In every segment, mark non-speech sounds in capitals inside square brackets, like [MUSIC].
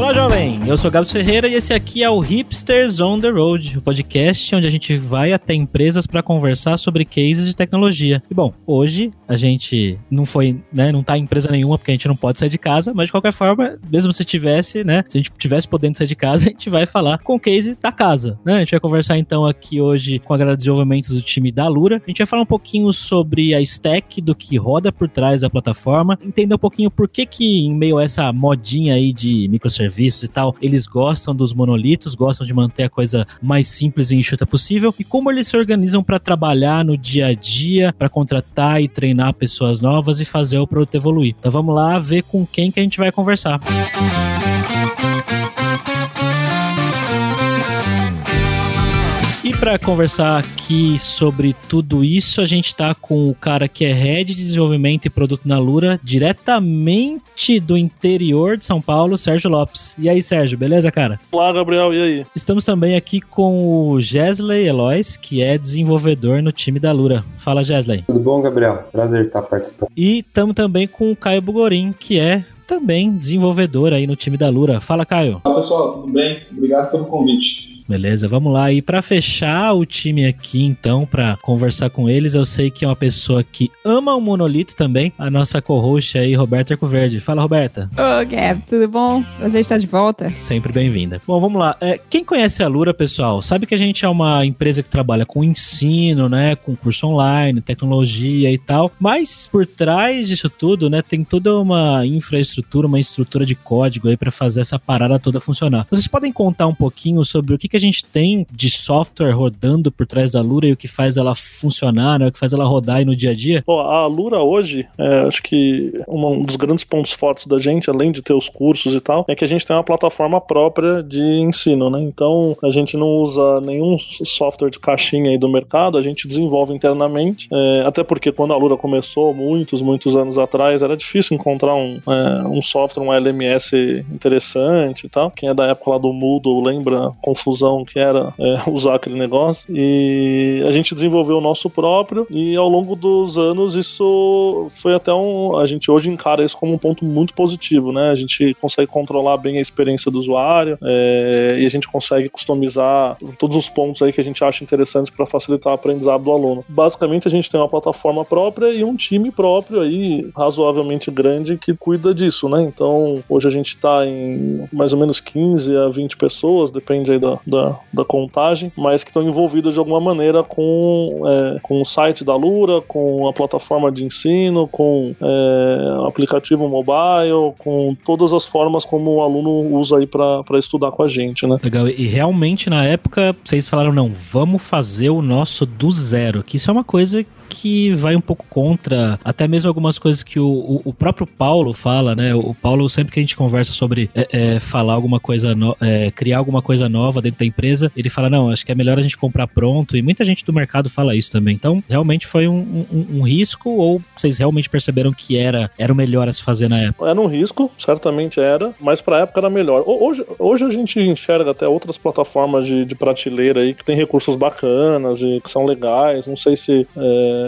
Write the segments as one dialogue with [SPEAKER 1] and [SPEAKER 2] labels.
[SPEAKER 1] Olá, jovem! Eu sou Gabs Ferreira e esse aqui é o Hipsters on the Road, o podcast onde a gente vai até empresas para conversar sobre cases de tecnologia. E bom, hoje a gente não foi, né, não tá em empresa nenhuma porque a gente não pode sair de casa, mas de qualquer forma, mesmo se tivesse, né, se a gente tivesse podendo sair de casa, [LAUGHS] a gente vai falar com o case da casa, né? A gente vai conversar então aqui hoje com a galera de desenvolvimento do time da Lura. A gente vai falar um pouquinho sobre a stack do que roda por trás da plataforma, entender um pouquinho por que que em meio a essa modinha aí de microserviços serviços e tal, eles gostam dos monolitos, gostam de manter a coisa mais simples e enxuta possível, e como eles se organizam para trabalhar no dia a dia, para contratar e treinar pessoas novas e fazer o produto evoluir. Então vamos lá ver com quem que a gente vai conversar. Música E para conversar aqui sobre tudo isso, a gente está com o cara que é head de desenvolvimento e produto na Lura, diretamente do interior de São Paulo, Sérgio Lopes. E aí, Sérgio, beleza, cara?
[SPEAKER 2] Olá, Gabriel, e aí?
[SPEAKER 1] Estamos também aqui com o Gesley Elois, que é desenvolvedor no time da Lura. Fala, Gesley.
[SPEAKER 3] Tudo bom, Gabriel? Prazer estar participando.
[SPEAKER 1] E estamos também com o Caio Bugorim, que é também desenvolvedor aí no time da Lura. Fala, Caio.
[SPEAKER 4] Olá, pessoal, tudo bem? Obrigado pelo convite.
[SPEAKER 1] Beleza, vamos lá. E para fechar o time aqui, então, para conversar com eles, eu sei que é uma pessoa que ama o monolito também, a nossa co-host aí, Roberta Arcoverde. Fala, Roberta.
[SPEAKER 5] Ô, Gab, tudo bom? Prazer estar de volta.
[SPEAKER 1] Sempre bem-vinda. Bom, vamos lá. É, quem conhece a Lura, pessoal, sabe que a gente é uma empresa que trabalha com ensino, né, com curso online, tecnologia e tal, mas por trás disso tudo, né, tem toda uma infraestrutura, uma estrutura de código aí para fazer essa parada toda funcionar. Então, vocês podem contar um pouquinho sobre o que, que a gente tem de software rodando por trás da Lura e o que faz ela funcionar, né, o que faz ela rodar aí no dia a dia?
[SPEAKER 2] Bom, a Lura hoje, é, acho que um dos grandes pontos fortes da gente, além de ter os cursos e tal, é que a gente tem uma plataforma própria de ensino, né? Então a gente não usa nenhum software de caixinha aí do mercado, a gente desenvolve internamente, é, até porque quando a Lura começou, muitos, muitos anos atrás, era difícil encontrar um, é, um software, um LMS interessante e tal. Quem é da época lá do Moodle lembra a confusão que era é, [LAUGHS] usar aquele negócio. E a gente desenvolveu o nosso próprio e ao longo dos anos isso foi até um. A gente hoje encara isso como um ponto muito positivo, né? A gente consegue controlar bem a experiência do usuário é, e a gente consegue customizar todos os pontos aí que a gente acha interessantes para facilitar o aprendizado do aluno. Basicamente a gente tem uma plataforma própria e um time próprio aí razoavelmente grande que cuida disso, né? Então hoje a gente está em mais ou menos 15 a 20 pessoas, depende aí da, da da, da contagem, mas que estão envolvidos de alguma maneira com, é, com o site da Lura, com a plataforma de ensino, com é, aplicativo mobile, com todas as formas como o aluno usa aí para estudar com a gente, né?
[SPEAKER 1] Legal, e realmente na época vocês falaram, não, vamos fazer o nosso do zero, que isso é uma coisa que vai um pouco contra até mesmo algumas coisas que o, o, o próprio Paulo fala, né? O Paulo, sempre que a gente conversa sobre é, é, falar alguma coisa, no, é, criar alguma coisa nova dentro da empresa, ele fala, não, acho que é melhor a gente comprar pronto, e muita gente do mercado fala isso também. Então, realmente foi um, um, um risco, ou vocês realmente perceberam que era, era o melhor a se fazer na época?
[SPEAKER 2] Era um risco, certamente era, mas pra época era melhor. Hoje, hoje a gente enxerga até outras plataformas de, de prateleira aí que tem recursos bacanas e que são legais, não sei se é,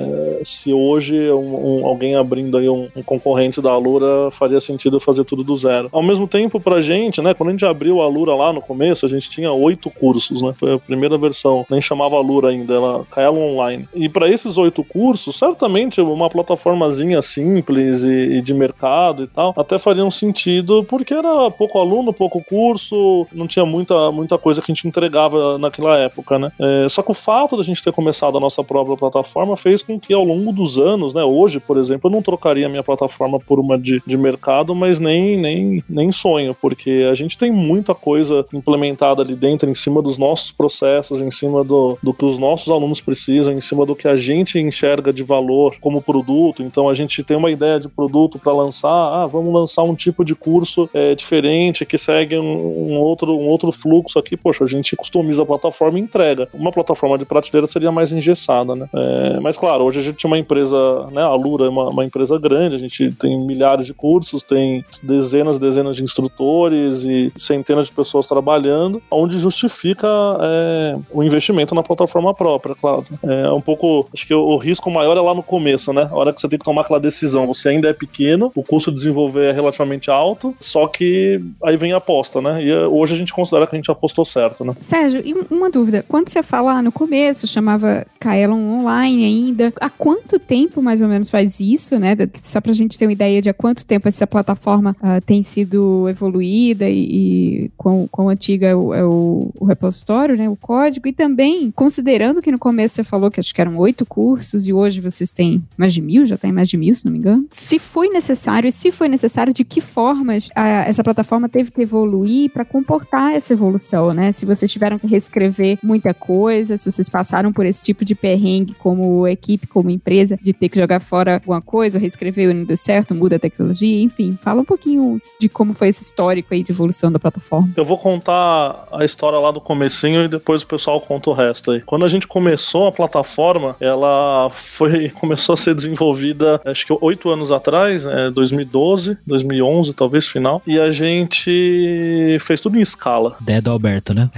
[SPEAKER 2] se hoje um, um, alguém abrindo aí um, um, concorrente da Alura faria sentido fazer tudo do zero. Ao mesmo tempo, pra gente, né, quando a gente abriu a Alura lá no começo, a gente tinha oito cursos, né? Foi a primeira versão, nem chamava Alura ainda, ela Kaelo Online. E para esses oito cursos, certamente uma plataformazinha simples e, e, de mercado e tal, até faria um sentido, porque era pouco aluno, pouco curso, não tinha muita, muita coisa que a gente entregava naquela época, né? É, só que o fato da gente ter começado a nossa própria plataforma fez com que ao longo dos anos, né, hoje, por exemplo, eu não trocaria minha plataforma por uma de, de mercado, mas nem, nem, nem sonho, porque a gente tem muita coisa implementada ali dentro, em cima dos nossos processos, em cima do, do que os nossos alunos precisam, em cima do que a gente enxerga de valor como produto. Então a gente tem uma ideia de produto para lançar, ah, vamos lançar um tipo de curso é, diferente que segue um, um, outro, um outro fluxo aqui. Poxa, a gente customiza a plataforma e entrega. Uma plataforma de prateleira seria mais engessada, né? É, mas claro, claro, hoje a gente é uma empresa, né, a Lura é uma, uma, empresa grande, a gente tem milhares de cursos, tem dezenas e dezenas de instrutores e centenas de pessoas trabalhando, onde justifica é, o investimento na plataforma própria, claro. É um pouco, acho que o, o, risco maior é lá no começo, né? A hora que você tem que tomar aquela decisão, você ainda é pequeno, o custo de desenvolver é relativamente alto, só que aí vem a aposta, né? E é, hoje a gente considera que a gente apostou certo, né?
[SPEAKER 5] Sérgio, e uma dúvida, quando você fala no começo, chamava Kaelon Online ainda, há quanto tempo mais ou menos faz isso, né? Só pra gente ter uma ideia de há quanto tempo essa plataforma uh, tem sido evoluída e, e quão, quão antiga é o, é o, o repositório, né? O código, e também, considerando que no começo você falou que acho que eram oito cursos e hoje vocês têm mais de mil, já tem mais de mil, se não me engano. Se foi necessário e se foi necessário, de que formas a, essa plataforma teve que evoluir para comportar essa evolução, né? Se vocês tiveram que reescrever muita coisa, se vocês passaram por esse tipo de perrengue como equipe, como empresa, de ter que jogar fora alguma coisa, reescrever e não deu certo, muda a tecnologia, enfim, fala um pouquinho de como foi esse histórico aí de evolução da plataforma.
[SPEAKER 2] Eu vou contar a história lá do comecinho e depois o pessoal conta o resto aí. Quando a gente começou a plataforma, ela foi [LAUGHS] começou a ser desenvolvida acho que oito anos atrás, é, 2012, 2011 talvez final, e a gente fez tudo em escala.
[SPEAKER 1] Ideia do Alberto, né?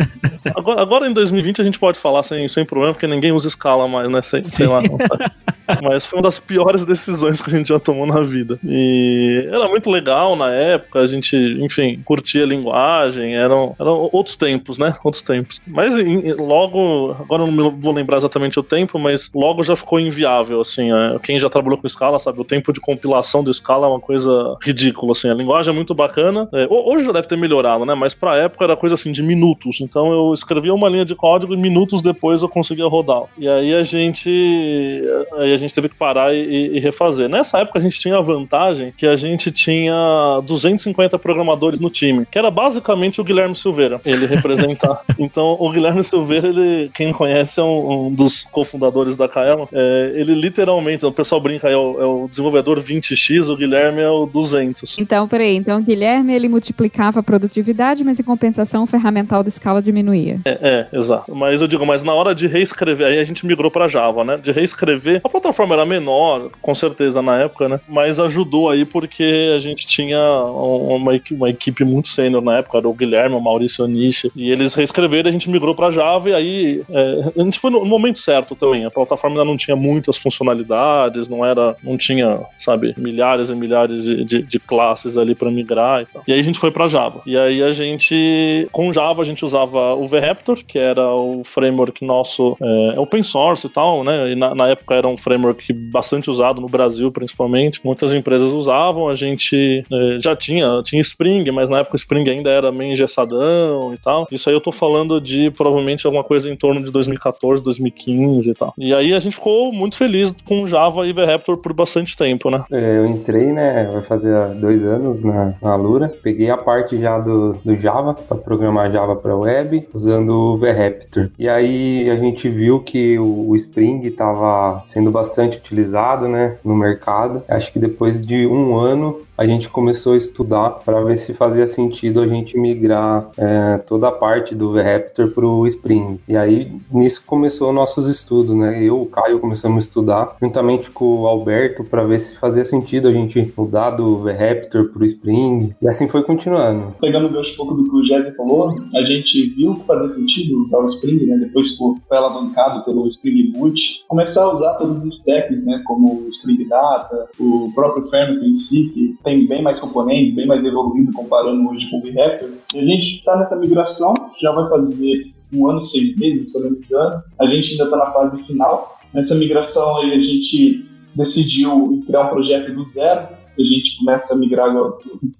[SPEAKER 1] [LAUGHS]
[SPEAKER 2] agora, agora, em 2020 a gente pode falar sem, sem problema, porque ninguém usa escala mais, né? Sei, sei lá. Mas foi uma das piores decisões que a gente já tomou na vida. E era muito legal na época, a gente, enfim, curtia a linguagem, eram, eram outros tempos, né? Outros tempos. Mas em, logo, agora eu não vou lembrar exatamente o tempo, mas logo já ficou inviável, assim. É, quem já trabalhou com Scala sabe, o tempo de compilação do Scala é uma coisa ridícula, assim. A linguagem é muito bacana. É, hoje já deve ter melhorado, né? Mas pra época era coisa assim de minutos. Então eu escrevia uma linha de código e minutos depois eu conseguia rodar. E aí a gente. Aí a gente teve que parar e, e refazer. Nessa época a gente tinha a vantagem que a gente tinha 250 programadores no time, que era basicamente o Guilherme Silveira. Ele representar. [LAUGHS] então o Guilherme Silveira, ele, quem conhece, é um, um dos cofundadores da Kaelon. É, ele literalmente, o pessoal brinca, é o, é o, desenvolvedor 20x, o Guilherme é o 200.
[SPEAKER 5] Então, peraí, então o Guilherme ele multiplicava a produtividade, mas em compensação o ferramental da escala diminuía.
[SPEAKER 2] É, é, exato. Mas eu digo, mas na hora de reescrever, aí a gente migrou para Java, né? De reescrever, a plataforma era menor, com certeza na época, né? Mas ajudou aí porque a gente tinha uma, uma equipe muito sênior na época, era o Guilherme, o Maurício Nishi, e eles reescreveram, a gente migrou para Java e aí é, a gente foi no momento certo também. A plataforma ainda não tinha muitas funcionalidades, não era, não tinha, sabe, milhares e milhares de, de, de classes ali para migrar e tal. E aí a gente foi para Java. E aí a gente, com Java, a gente usava o VRaptor, que era o framework nosso, é open source e tal, né? E na, na época era um framework bastante usado no Brasil, principalmente. Muitas empresas usavam, a gente é, já tinha, tinha Spring, mas na época o Spring ainda era meio engessadão e tal. Isso aí eu tô falando de provavelmente alguma coisa em torno de 2014, 2015 e tal. E aí a gente ficou muito feliz com Java e VRaptor por bastante tempo, né?
[SPEAKER 3] É, eu entrei, né, vai fazer dois anos na, na Lura. Peguei a parte já do, do Java, para programar Java para web, usando o VRaptor. E aí a gente viu que o, o Spring estava sendo bastante utilizado, né, no mercado. Acho que depois de um ano a gente começou a estudar para ver se fazia sentido a gente migrar é, toda a parte do VRaptor para o Spring. E aí nisso começou nossos estudos, né? Eu, o Caio começamos a estudar juntamente com o Alberto para ver se fazia sentido a gente mudar do VRaptor para o Spring. E assim foi continuando.
[SPEAKER 4] Pegando o um pouco do que o Jesse falou, a gente viu que fazia sentido usar o Spring, né? Depois foi alavancado pelo Spring Boot, começar a usar todos os stacks, né? Como o Spring Data, o próprio Framework em si, que tem bem mais componentes, bem mais evoluído comparando hoje com o VRaptor. E a gente está nessa migração, já vai fazer um ano e seis meses, se eu não me engano. A gente ainda está na fase final. Nessa migração aí a gente decidiu criar um projeto do zero. A gente começa a migrar,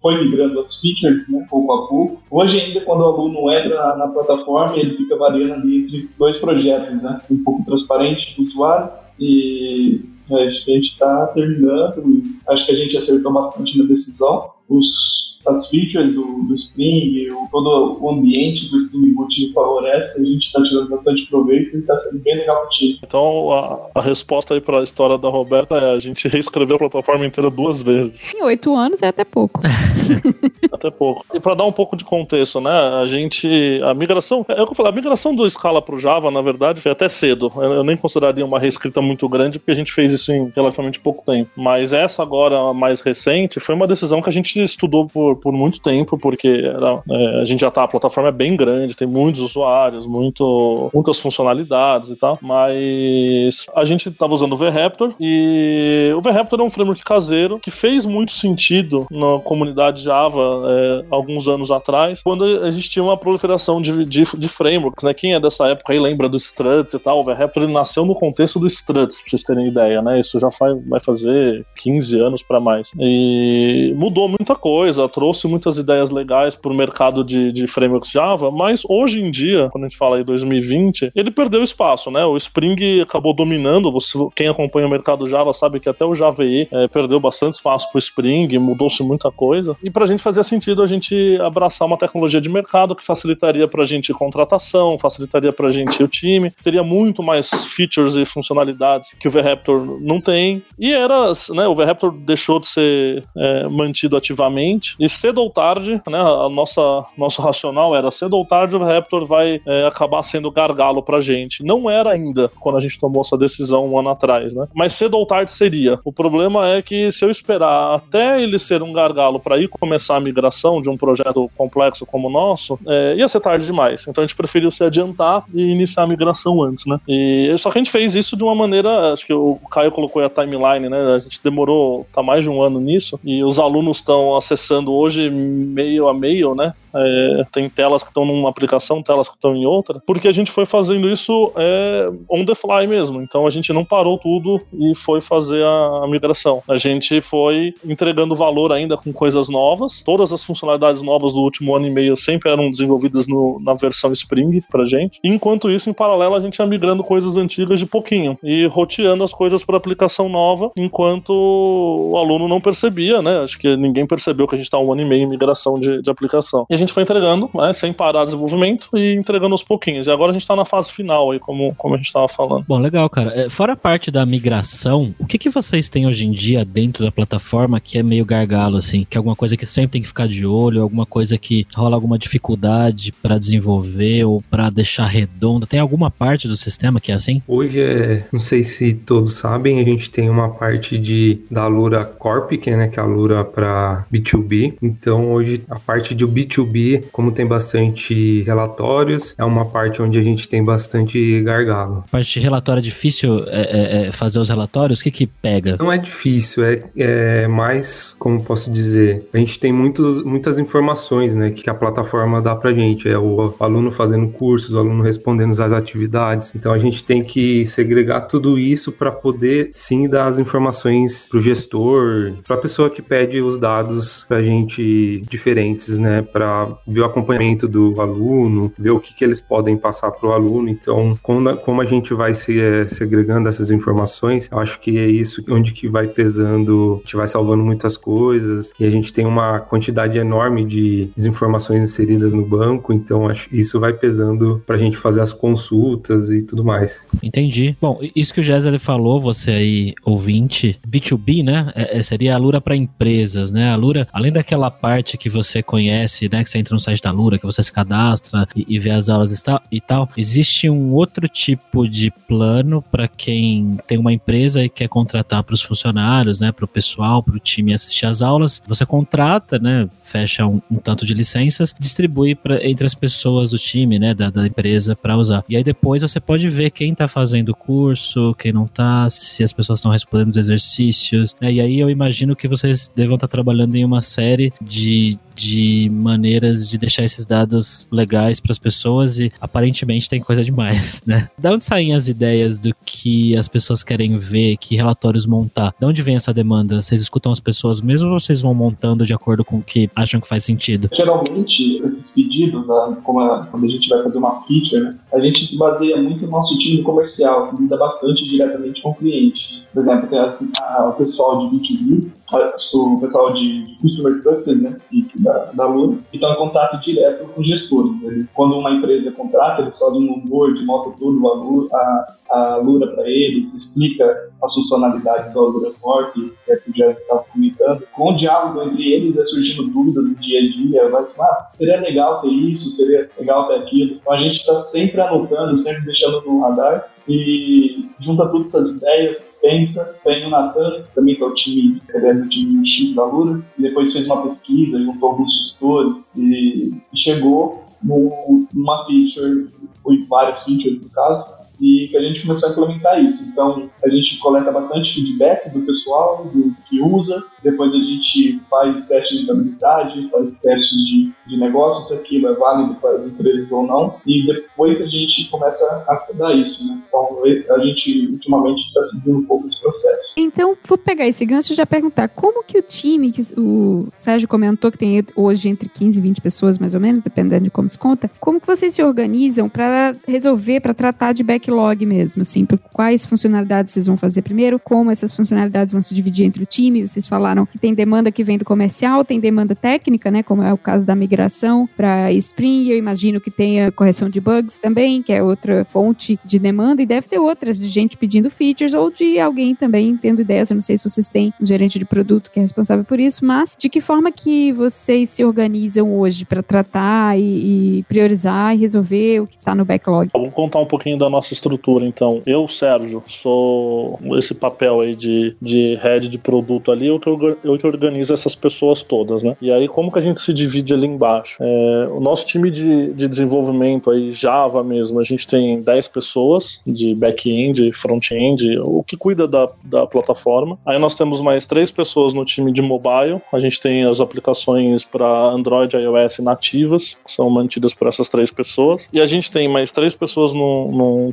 [SPEAKER 4] foi migrando as features, né, pouco a pouco. Hoje ainda, quando o aluno entra na, na plataforma, ele fica variando ali entre dois projetos, né, um pouco transparente para o usuário e a gente está terminando, acho que a gente acertou bastante na decisão. Os as features do, do Spring, o, todo o ambiente do Spring Boot favorece, a gente está tirando bastante proveito e está sendo bem legal para o time.
[SPEAKER 2] Então a, a resposta aí para a história da Roberta é a gente reescreveu a plataforma inteira duas vezes.
[SPEAKER 5] Em oito anos é até pouco. [LAUGHS]
[SPEAKER 2] até pouco. E para dar um pouco de contexto, né, a gente, a migração, é o que eu falei, a migração do Scala para o Java, na verdade, foi até cedo. Eu, eu nem consideraria uma reescrita muito grande, porque a gente fez isso em relativamente pouco tempo. Mas essa agora, mais recente, foi uma decisão que a gente estudou por por, por muito tempo, porque era, é, a gente já tá, a plataforma é bem grande, tem muitos usuários, muito, muitas funcionalidades e tal, mas a gente estava usando o VRaptor e o VRaptor é um framework caseiro que fez muito sentido na comunidade Java é, alguns anos atrás, quando existia uma proliferação de, de, de, frameworks, né? Quem é dessa época aí lembra do Struts e tal, o VRaptor nasceu no contexto do Struts, pra vocês terem ideia, né? Isso já faz, vai fazer 15 anos para mais. E mudou muita coisa, trouxe muitas ideias legais pro mercado de, de frameworks Java, mas hoje em dia, quando a gente fala em 2020, ele perdeu espaço, né? O Spring acabou dominando, você, quem acompanha o mercado Java sabe que até o Java EE é, perdeu bastante espaço pro Spring, mudou-se muita coisa. E pra gente fazia sentido a gente abraçar uma tecnologia de mercado que facilitaria pra gente contratação, facilitaria pra gente o time, teria muito mais features e funcionalidades que o VRaptor não tem. E era, né, o VRaptor deixou de ser é, mantido ativamente e cedo ou tarde, né, a nossa nosso racional era cedo ou tarde o VRaptor vai é, acabar sendo gargalo pra gente. Não era ainda quando a gente tomou essa decisão um ano atrás, né? Mas cedo ou tarde seria. O problema é que se eu esperar até ele ser um gargalo para ir começar a migração de um projeto complexo como o nosso, é, ia ser tarde demais. Então a gente preferiu se adiantar e iniciar a migração antes, né? E só que a gente fez isso de uma maneira, acho que o Caio colocou a timeline, né? A gente demorou, tá mais de um ano nisso e os alunos estão acessando hoje meio a meio, né? É, tem telas que estão numa aplicação, telas que estão em outra, porque a gente foi fazendo isso é, on the fly mesmo. Então a gente não parou tudo e foi fazer a, a migração. A gente foi entregando valor ainda com coisas novas. Todas as funcionalidades novas do último ano e meio sempre eram desenvolvidas no, na versão Spring pra gente. Enquanto isso, em paralelo, a gente ia migrando coisas antigas de pouquinho e roteando as coisas para aplicação nova, enquanto o aluno não percebia, né? Acho que ninguém percebeu que a gente está um ano e meio em migração de, de aplicação. E gente foi entregando, né, sem parar o desenvolvimento e entregando aos pouquinhos. E agora a gente está na fase final aí, como, como a gente estava falando.
[SPEAKER 1] Bom, legal, cara. É, fora a parte da migração, o que, que vocês têm hoje em dia dentro da plataforma que é meio gargalo, assim? Que é alguma coisa que sempre tem que ficar de olho, alguma coisa que rola alguma dificuldade para desenvolver ou para deixar redondo? Tem alguma parte do sistema que é assim?
[SPEAKER 3] Hoje é, não sei se todos sabem, a gente tem uma parte de da Lura Corp, que é, né, que é a Lura para B2B. Então hoje a parte do B2B B2B, como tem bastante relatórios, é uma parte onde a gente tem bastante gargalo.
[SPEAKER 1] A parte de relatório é difícil é, é, é fazer os relatórios? O que que pega?
[SPEAKER 3] Não é difícil, é, é mais, como posso dizer, a gente tem muitos, muitas informações, né, que a plataforma dá pra gente. É o aluno fazendo cursos, o aluno respondendo às atividades. Então a gente tem que segregar tudo isso para poder sim dar as informações pro gestor, para a pessoa que pede os dados pra gente diferentes, né, para ver o acompanhamento do aluno, ver o que, que eles podem passar para o aluno. Então, como, como a gente vai se é, segregando essas informações, eu acho que é isso onde que vai pesando, a gente vai salvando muitas coisas e a gente tem uma quantidade enorme de desinformações inseridas no banco, então acho isso vai pesando para a gente fazer as consultas e tudo mais.
[SPEAKER 1] Entendi. Bom, isso que o Jéssica falou, você aí ouvinte, B2B, né? É, é, seria a Lura para empresas, né? A Lura, além daquela parte que você conhece, né? Que você entra no site da Lura, que você se cadastra e, e vê as aulas e tal. Existe um outro tipo de plano para quem tem uma empresa e quer contratar para os funcionários, né? Para o pessoal, para o time assistir às aulas. Você contrata, né? Fecha um, um tanto de licenças, distribui pra, entre as pessoas do time, né? Da, da empresa para usar. E aí depois você pode ver quem está fazendo o curso, quem não está, se as pessoas estão respondendo os exercícios. Né? E aí eu imagino que vocês devam estar tá trabalhando em uma série de, de maneiras de deixar esses dados legais para as pessoas e aparentemente tem coisa demais, [LAUGHS] né? Da onde saem as ideias do que as pessoas querem ver, que relatórios montar? De onde vem essa demanda? Vocês escutam as pessoas mesmo ou vocês vão montando de acordo com o que acham que faz sentido?
[SPEAKER 4] Geralmente, esses pedidos, né, como a, quando a gente vai fazer uma feature, né, a gente se baseia muito no nosso time comercial, que lida bastante diretamente com o cliente. Por exemplo, tem assim, a, o pessoal de B2B, a, o pessoal de, de Customer Success, né, da, da Luna, que estão em contato direto com gestores. Quando uma empresa contrata, eles fazem um onboard, mostra tudo a, a, a Lura para eles, explica as funcionalidades do Alura Corp, que é que já estava comentando. Com o diálogo entre eles, é surgindo dúvidas no dia a dia, vai ah, seria legal ter isso, seria legal ter aquilo. Então a gente está sempre anotando, sempre deixando no radar e junta todas essas ideias, pensa, tem o Natan, também que é o time, ele é do time X da Lura, e depois fez uma pesquisa, juntou alguns gestores e chegou numa feature, ou várias features no caso, e que a gente começou a implementar isso. Então, a gente coleta bastante feedback do pessoal, do que usa, depois a gente faz teste de usabilidade, faz teste de, de negócio, se aquilo é válido para as empresas ou não, e depois a gente começa a estudar isso. Né? Então, a gente ultimamente está seguindo um pouco esse processo.
[SPEAKER 5] Então, vou pegar esse gancho e já perguntar como que o time, que o Sérgio comentou que tem hoje entre 15 e 20 pessoas mais ou menos, dependendo de como se conta, como que vocês se organizam para resolver, para tratar de backlog backlog mesmo, assim, por quais funcionalidades vocês vão fazer primeiro, como essas funcionalidades vão se dividir entre o time. Vocês falaram que tem demanda que vem do comercial, tem demanda técnica, né, como é o caso da migração para Spring. Eu imagino que tenha correção de bugs também, que é outra fonte de demanda, e deve ter outras de gente pedindo features ou de alguém também tendo ideias. Eu não sei se vocês têm um gerente de produto que é responsável por isso, mas de que forma que vocês se organizam hoje para tratar e, e, priorizar e resolver o que está no backlog?
[SPEAKER 2] Vamos contar um pouquinho da nossa estrutura, então. Eu, Sérgio, sou esse papel aí de, de head de produto ali, eu que, eu que organizo essas pessoas todas, né? E aí, como que a gente se divide ali embaixo? É, o nosso time de, de desenvolvimento aí, Java mesmo, a gente tem 10 pessoas de back-end, front-end, o que cuida da, da plataforma. Aí nós temos mais três pessoas no time de mobile, a gente tem as aplicações para Android e iOS nativas, que são mantidas por essas três pessoas. E a gente tem mais três pessoas no,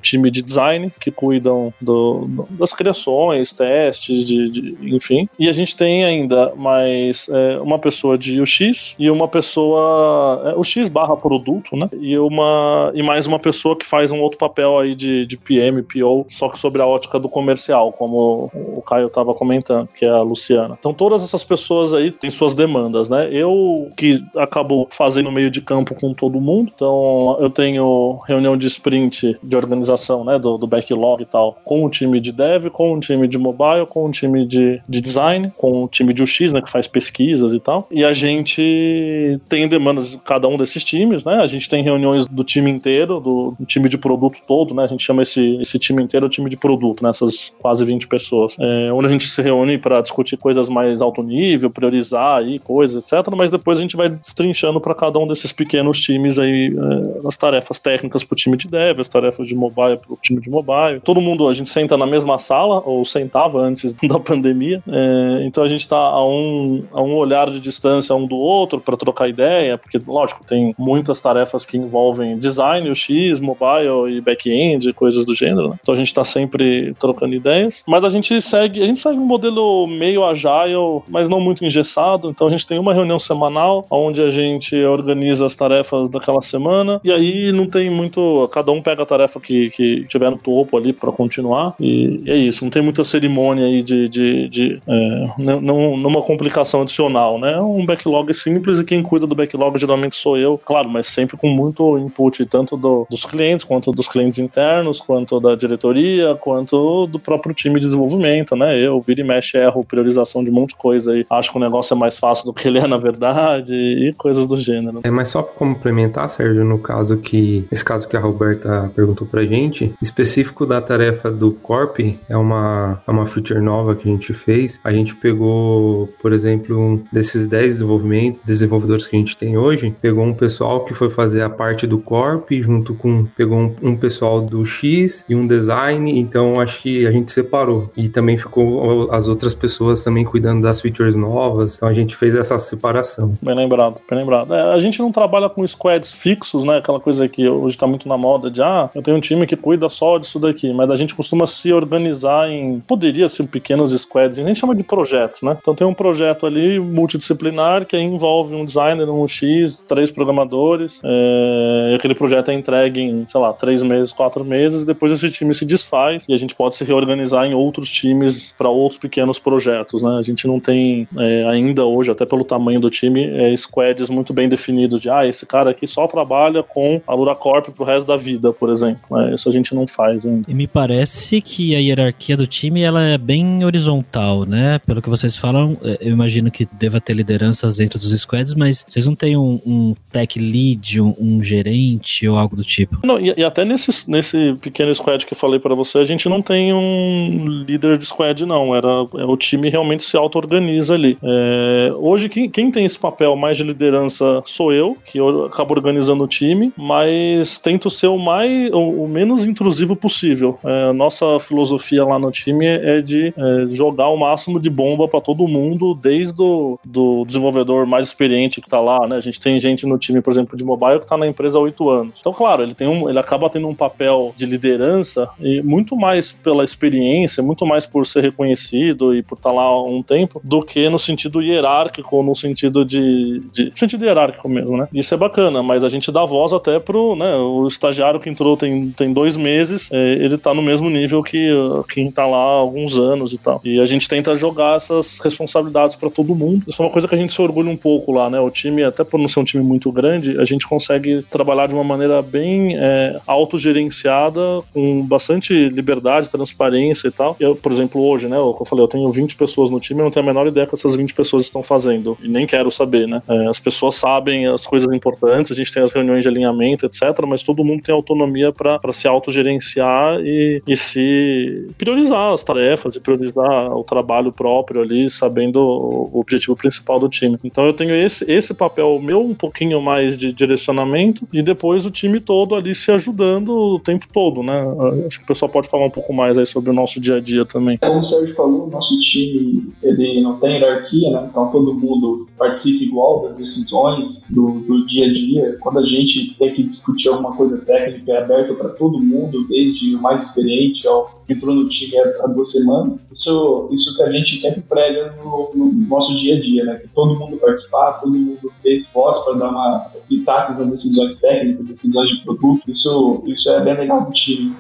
[SPEAKER 2] time de design que cuidam do, das criações, testes, de, de, enfim. E a gente tem ainda mais é, uma pessoa de UX e uma pessoa é, UX barra produto, né? E uma e mais uma pessoa que faz um outro papel aí de, de PM, PO, só que sobre a ótica do comercial, como o Caio estava comentando, que é a Luciana. Então todas essas pessoas aí têm suas demandas, né? Eu que acabo fazendo meio de campo com todo mundo, então eu tenho reunião de sprint de organização né, do, do backlog e tal, com o time de dev, com o time de mobile, com o time de, de design, com o time de UX, né, que faz pesquisas e tal. E a gente tem demandas de cada um desses times, né? A gente tem reuniões do time inteiro, do, do time de produto todo, né? A gente chama esse, esse time inteiro time de produto, né? Essas quase 20 pessoas. É, onde a gente se reúne para discutir coisas mais alto nível, priorizar aí coisas, etc. Mas depois a gente vai destrinchando para cada um desses pequenos times aí é, as tarefas técnicas para o time de dev, as tarefas de mobile para o time de mobile. Todo mundo, a gente senta na mesma sala, ou sentava antes [LAUGHS] da pandemia, é, então a gente está a um, a um olhar de distância um do outro para trocar ideia, porque, lógico, tem muitas tarefas que envolvem design, UX, mobile e back-end, coisas do gênero, né? Então a gente está sempre trocando ideias, mas a gente segue, a gente segue um modelo meio agile, mas não muito engessado, então a gente tem uma reunião semanal, onde a gente organiza as tarefas daquela semana, e aí não tem muito, cada um pega a tarefa que, que tiver no topo ali para continuar. E, é isso, não tem muita cerimônia aí de, de, de é, não, numa complicação adicional, né? É um backlog simples e quem cuida do backlog geralmente sou eu, claro, mas sempre com muito input, tanto do, dos clientes, quanto dos clientes internos, quanto da diretoria, quanto do próprio time de desenvolvimento, né? Eu vira e mexe, erro priorização de um monte de coisa aí, acho que o negócio é mais fácil do que ele é na verdade e coisas do gênero.
[SPEAKER 3] É, mas só complementar, Sérgio, no caso que, esse caso que a Roberta perguntou pra gente, específico da tarefa do Corp, é uma, é uma feature nova que a gente fez. A gente pegou, por exemplo, um desses 10 desenvolvimento, desenvolvedores que a gente tem hoje, pegou um pessoal que foi fazer a parte do Corp, junto com, pegou um, um pessoal do X e um design, então acho que a gente separou. E também ficou as outras pessoas também cuidando das features novas, então a gente fez essa separação.
[SPEAKER 2] Bem lembrado, bem lembrado. É, a gente não trabalha com squads fixos, né? Aquela coisa que hoje tá muito na moda de, ah, eu tenho um time que cuida só disso daqui, mas a gente costuma se organizar em. Poderia ser pequenos squads, a gente chama de projetos, né? Então tem um projeto ali multidisciplinar que envolve um designer, um X, três programadores, é, aquele projeto é entregue em, sei lá, três meses, quatro meses, depois esse time se desfaz e a gente pode se reorganizar em outros times para outros pequenos projetos, né? A gente não tem é, ainda hoje, até pelo tamanho do time, é, squads muito bem definidos de, ah, esse cara aqui só trabalha com a LuraCorp pro resto da vida, por exemplo. Né? Isso isso a gente não faz ainda.
[SPEAKER 1] E me parece que a hierarquia do time ela é bem horizontal, né? Pelo que vocês falam, é, eu imagino que deva ter lideranças dentro dos squads, mas vocês não têm um, um tech lead, um, um, gerente ou algo do tipo?
[SPEAKER 2] Não, e, e, até nesse, nesse pequeno squad que eu falei para você, a gente não tem um líder de squad, não. Era, é, o time realmente se auto-organiza ali. É, hoje, quem, quem tem esse papel mais de liderança sou eu, que eu acabo organizando o time, mas tento ser o mais o, o menos intrusivo possível. É, nossa filosofia lá no time é de é, jogar o máximo de bomba para todo mundo, desde o do desenvolvedor mais experiente que tá lá, né? A gente tem gente no time, por exemplo, de mobile que tá na empresa há oito anos. Então, claro, ele tem um, ele acaba tendo um papel de liderança e muito mais pela experiência, muito mais por ser reconhecido e por estar tá lá há um tempo, do que no sentido hierárquico, no sentido de, de sentido hierárquico mesmo, né? Isso é bacana, mas a gente dá voz até pro, né, o estagiário que entrou tem, tem dois meses, é, ele tá no mesmo nível que quem tá lá há alguns anos e tal. E a gente tenta jogar essas responsabilidades para todo mundo. Isso é uma coisa que a gente se orgulha um pouco lá, né? O time, até por não ser um time muito grande, a gente consegue trabalhar de uma maneira bem é, autogerenciada, com bastante liberdade, transparência e tal. Eu, por exemplo, hoje, né? Eu falei, eu tenho 20 pessoas no time, eu não tenho a menor ideia que essas 20 pessoas estão fazendo. E nem quero saber, né? É, as pessoas sabem as coisas importantes, a gente tem as reuniões de alinhamento, etc. Mas todo mundo tem autonomia para se autogerenciar e, e se priorizar as tarefas e priorizar o trabalho próprio ali, sabendo o objetivo principal do time. Então eu tenho esse, esse papel meu um pouquinho mais de direcionamento e depois o time todo ali se ajudando o tempo todo, né? Acho que o pessoal pode falar um pouco mais aí sobre o nosso dia a dia também.
[SPEAKER 4] Como o Sérgio falou, o nosso time ele não tem hierarquia, né? Então todo mundo participa igual das decisões do, do dia a dia. Quando a gente tem que discutir alguma coisa técnica, é aberto para todo mundo, desde o mais experiente ao que entrou no time há duas semanas. Isso, isso que a gente sempre prega no, no nosso dia a dia, né? Que todo mundo participar, todo mundo ter voz para dar uma pitaco nas decisões técnicas, decisões de produto. Isso, isso é bem legal do time.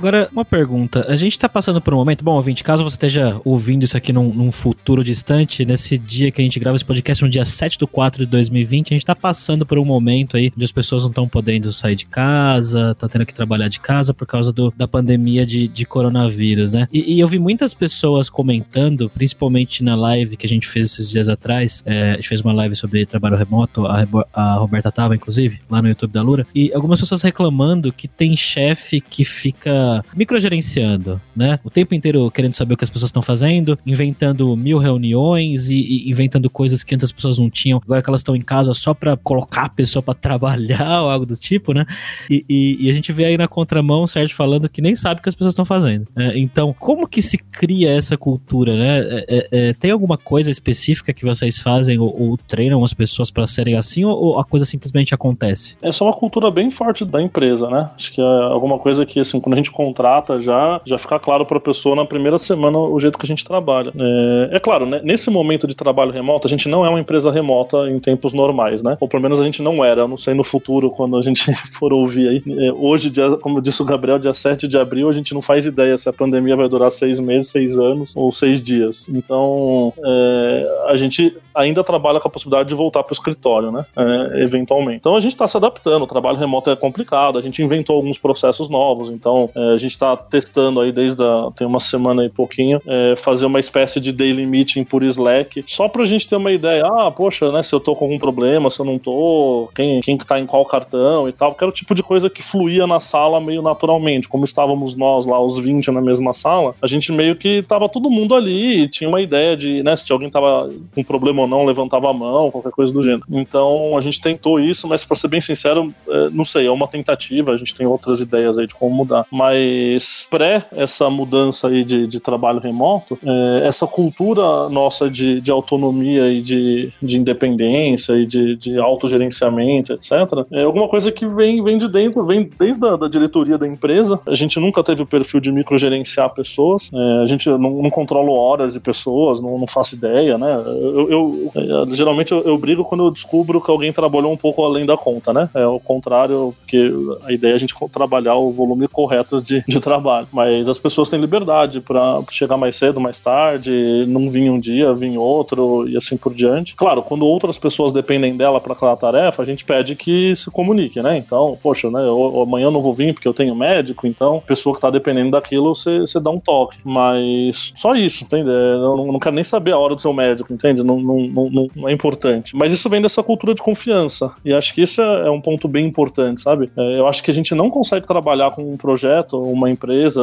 [SPEAKER 1] Agora, uma pergunta. A gente tá passando por um momento. Bom, ouvinte, caso você esteja ouvindo isso aqui num, num, futuro distante, nesse dia que a gente grava esse podcast, no dia 7 de 4 de 2020, a gente tá passando por um momento aí onde as pessoas não estão podendo sair de casa, tá tendo que trabalhar de casa por causa do, da pandemia de, de coronavírus, né? E, e, eu vi muitas pessoas comentando, principalmente na live que a gente fez esses dias atrás. É, a gente fez uma live sobre trabalho remoto, a, a Roberta tava, inclusive, lá no YouTube da Lura, e algumas pessoas reclamando que tem chefe que fica microgerenciando, né? O tempo inteiro querendo saber o que as pessoas estão fazendo, inventando mil reuniões e, e, inventando coisas que antes as pessoas não tinham, agora que elas estão em casa só para colocar a pessoa para [LAUGHS] trabalhar ou algo do tipo, né? E, e, e, a gente vê aí na contramão o Sérgio falando que nem sabe o que as pessoas estão fazendo. Né? Então, como que se cria essa cultura, né? É, é, é tem alguma coisa específica que vocês fazem ou, ou treinam as pessoas para serem assim ou, ou, a coisa simplesmente acontece?
[SPEAKER 2] É só uma cultura bem forte da empresa, né? Acho que é alguma coisa que, assim, quando a gente contrata já, já fica claro para a pessoa na primeira semana o jeito que a gente trabalha. É, é claro, né, nesse momento de trabalho remoto, a gente não é uma empresa remota em tempos normais, né? Ou pelo menos a gente não era, eu não sei no futuro, quando a gente [LAUGHS] for ouvir aí. É, hoje, dia, como disse o Gabriel, dia 7 de abril, a gente não faz ideia se a pandemia vai durar seis meses, seis anos ou seis dias. Então, é, a gente ainda trabalha com a possibilidade de voltar para o escritório, né? É, eventualmente. Então a gente está se adaptando, o trabalho remoto é complicado, a gente inventou alguns processos novos, então é, a gente está testando aí desde a, tem uma semana e pouquinho, é, fazer uma espécie de daily meeting por Slack, só pra gente ter uma ideia, ah, poxa, né, se eu tô com algum problema, se eu não tô, quem, quem que tá em qual cartão e tal, que era o tipo de coisa que fluía na sala meio naturalmente, como estávamos nós lá, os 20 na mesma sala, a gente meio que tava todo mundo ali, tinha uma ideia de, né, se alguém tava com problema ou não, levantava a mão, qualquer coisa do gênero. Então a gente tentou isso, mas pra ser bem sincero, é, não sei, é uma tentativa, a gente tem outras ideias aí de como mudar, mas mas pré essa mudança aí de, de trabalho remoto, é, essa cultura nossa de, de autonomia e de, de independência e de, de autogerenciamento, etc., é alguma coisa que vem, vem de dentro, vem desde a da diretoria da empresa. A gente nunca teve o perfil de microgerenciar pessoas, é, a gente não, não controla horas de pessoas, não, não faço ideia, né? Eu, eu, eu geralmente eu, eu, brigo quando eu descubro que alguém trabalhou um pouco além da conta, né? É o contrário, porque a ideia é a gente trabalhar o volume correto de, de trabalho. Mas as pessoas têm liberdade para chegar mais cedo, mais tarde, não vir um dia, vir outro e assim por diante. Claro, quando outras pessoas dependem dela para aquela tarefa, a gente pede que se comunique, né? Então, poxa, né? Eu, amanhã eu não vou vir porque eu tenho médico, então pessoa que está dependendo daquilo, você, dá um toque. Mas só isso, entende? Eu não, não quero nem saber a hora do seu médico, entende? Não, não, não, não é importante. Mas isso vem dessa cultura de confiança. E acho que isso é, é um ponto bem importante, sabe? É, eu acho que a gente não consegue trabalhar com um projeto, uma empresa,